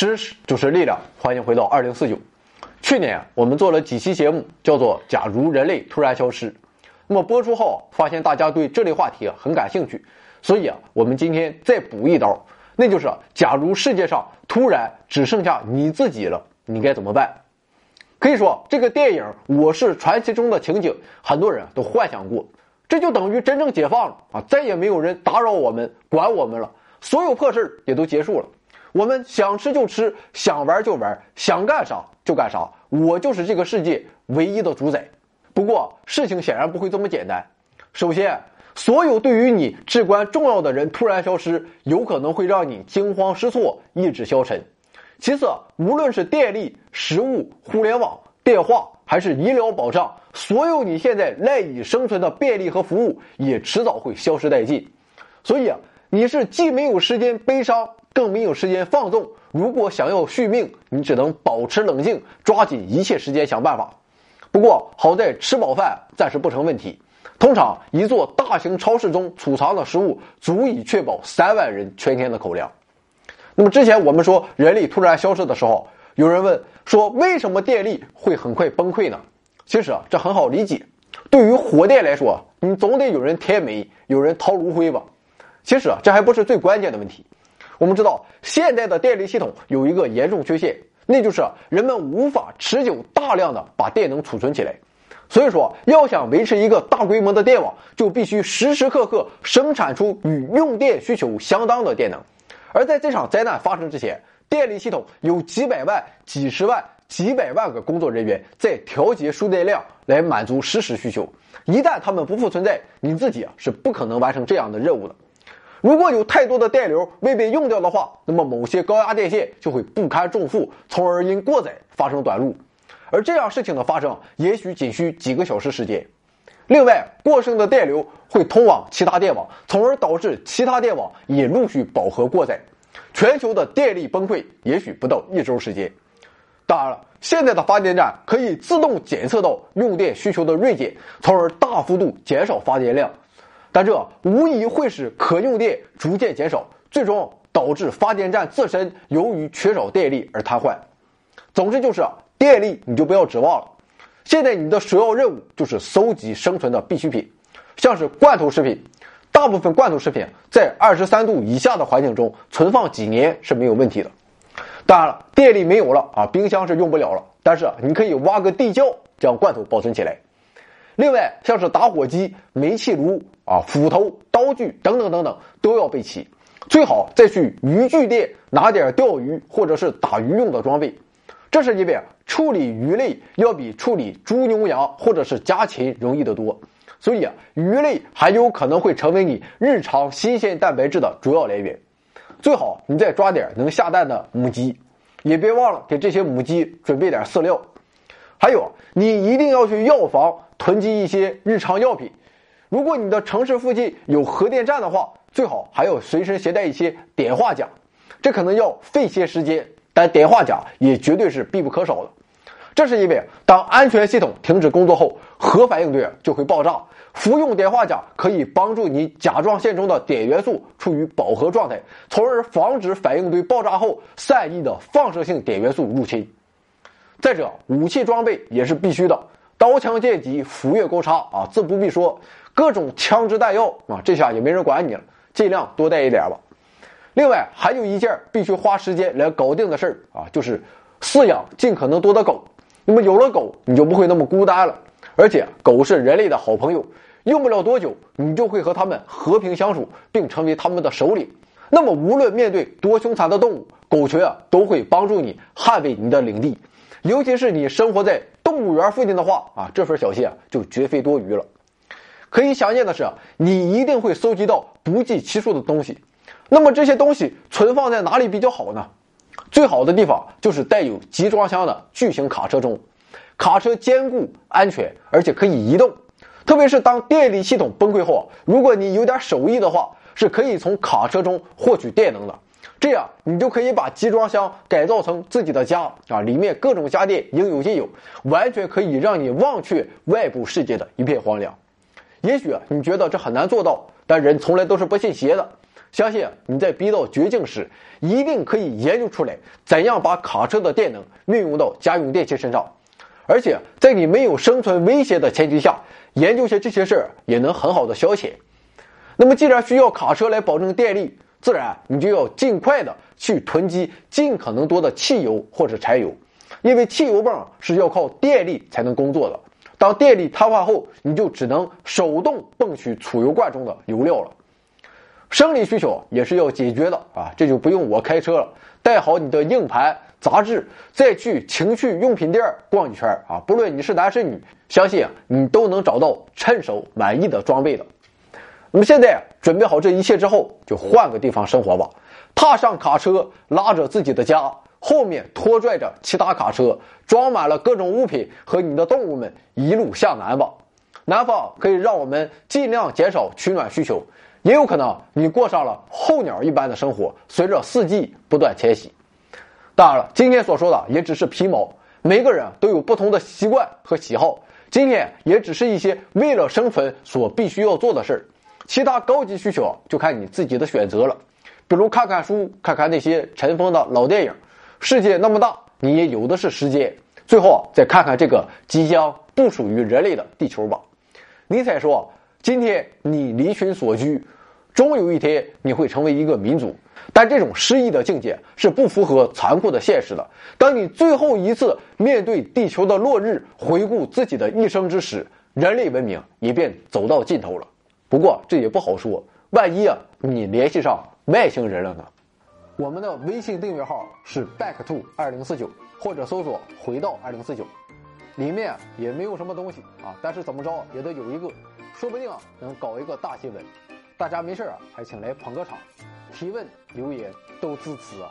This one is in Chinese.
知识就是力量，欢迎回到二零四九。去年我们做了几期节目，叫做《假如人类突然消失》。那么播出后，发现大家对这类话题啊很感兴趣，所以啊，我们今天再补一刀，那就是假如世界上突然只剩下你自己了，你该怎么办？可以说，这个电影《我是传奇》中的情景，很多人都幻想过，这就等于真正解放了啊！再也没有人打扰我们、管我们了，所有破事也都结束了。我们想吃就吃，想玩就玩，想干啥就干啥。我就是这个世界唯一的主宰。不过事情显然不会这么简单。首先，所有对于你至关重要的人突然消失，有可能会让你惊慌失措、意志消沉。其次，无论是电力、食物、互联网、电话，还是医疗保障，所有你现在赖以生存的便利和服务，也迟早会消失殆尽。所以，你是既没有时间悲伤。更没有时间放纵。如果想要续命，你只能保持冷静，抓紧一切时间想办法。不过好在吃饱饭暂时不成问题。通常一座大型超市中储藏的食物足以确保三万人全天的口粮。那么之前我们说人力突然消失的时候，有人问说为什么电力会很快崩溃呢？其实啊，这很好理解。对于火电来说，你总得有人添煤，有人掏炉灰吧。其实啊，这还不是最关键的问题。我们知道，现在的电力系统有一个严重缺陷，那就是人们无法持久大量的把电能储存起来。所以说，要想维持一个大规模的电网，就必须时时刻刻生产出与用电需求相当的电能。而在这场灾难发生之前，电力系统有几百万、几十万、几百万个工作人员在调节输电量，来满足实时需求。一旦他们不复存在，你自己啊是不可能完成这样的任务的。如果有太多的电流未被用掉的话，那么某些高压电线就会不堪重负，从而因过载发生短路。而这样事情的发生，也许仅需几个小时时间。另外，过剩的电流会通往其他电网，从而导致其他电网也陆续饱和过载。全球的电力崩溃也许不到一周时间。当然了，现在的发电站可以自动检测到用电需求的锐减，从而大幅度减少发电量。但这无疑会使可用电逐渐减少，最终导致发电站自身由于缺少电力而瘫痪。总之就是电力你就不要指望了。现在你的首要任务就是搜集生存的必需品，像是罐头食品。大部分罐头食品在二十三度以下的环境中存放几年是没有问题的。当然了，电力没有了啊，冰箱是用不了了，但是你可以挖个地窖将罐头保存起来。另外，像是打火机、煤气炉啊、斧头、刀具等等等等，都要备齐。最好再去渔具店拿点钓鱼或者是打鱼用的装备。这是因为处理鱼类要比处理猪牛羊或者是家禽容易得多，所以啊，鱼类还有可能会成为你日常新鲜蛋白质的主要来源。最好你再抓点能下蛋的母鸡，也别忘了给这些母鸡准备点饲料。还有，你一定要去药房。囤积一些日常药品，如果你的城市附近有核电站的话，最好还要随身携带一些碘化钾。这可能要费些时间，但碘化钾也绝对是必不可少的。这是因为当安全系统停止工作后，核反应堆就会爆炸。服用碘化钾可以帮助你甲状腺中的碘元素处于饱和状态，从而防止反应堆爆炸后散逸的放射性碘元素入侵。再者，武器装备也是必须的。刀枪剑戟斧钺钩叉啊，自不必说，各种枪支弹药啊，这下也没人管你了，尽量多带一点吧。另外，还有一件必须花时间来搞定的事儿啊，就是饲养尽可能多的狗。那么有了狗，你就不会那么孤单了，而且狗是人类的好朋友，用不了多久，你就会和它们和平相处，并成为他们的首领。那么，无论面对多凶残的动物，狗群啊都会帮助你捍卫你的领地，尤其是你生活在。动物园附近的话啊，这份小心啊就绝非多余了。可以想见的是，你一定会搜集到不计其数的东西。那么这些东西存放在哪里比较好呢？最好的地方就是带有集装箱的巨型卡车中。卡车坚固、安全，而且可以移动。特别是当电力系统崩溃后，如果你有点手艺的话，是可以从卡车中获取电能的。这样，你就可以把集装箱改造成自己的家啊！里面各种家电应有尽有，完全可以让你忘却外部世界的一片荒凉。也许你觉得这很难做到，但人从来都是不信邪的。相信你在逼到绝境时，一定可以研究出来怎样把卡车的电能运用到家用电器身上。而且在你没有生存威胁的前提下，研究些这些事儿也能很好的消遣。那么，既然需要卡车来保证电力，自然你就要尽快的去囤积尽可能多的汽油或者柴油，因为汽油泵是要靠电力才能工作的。当电力瘫痪后，你就只能手动泵取储油罐中的油料了。生理需求也是要解决的啊，这就不用我开车了，带好你的硬盘。杂志，再去情趣用品店逛一圈啊！不论你是男是女，相信，你都能找到趁手满意的装备的。那么现在准备好这一切之后，就换个地方生活吧。踏上卡车，拉着自己的家，后面拖拽着其他卡车，装满了各种物品和你的动物们，一路向南吧。南方可以让我们尽量减少取暖需求，也有可能你过上了候鸟一般的生活，随着四季不断迁徙。当然了，今天所说的也只是皮毛，每个人都有不同的习惯和喜好。今天也只是一些为了生存所必须要做的事儿，其他高级需求就看你自己的选择了。比如看看书，看看那些尘封的老电影。世界那么大，你也有的是时间。最后再看看这个即将不属于人类的地球吧。尼采说：“今天你离群所居，终有一天你会成为一个民族。”但这种诗意的境界是不符合残酷的现实的。当你最后一次面对地球的落日，回顾自己的一生之时，人类文明也便走到尽头了。不过这也不好说，万一啊，你联系上外星人了呢？我们的微信订阅号是 back to 二零四九，或者搜索回到二零四九，里面也没有什么东西啊，但是怎么着也得有一个，说不定啊能搞一个大新闻。大家没事啊，还请来捧个场。提问留言都支持啊。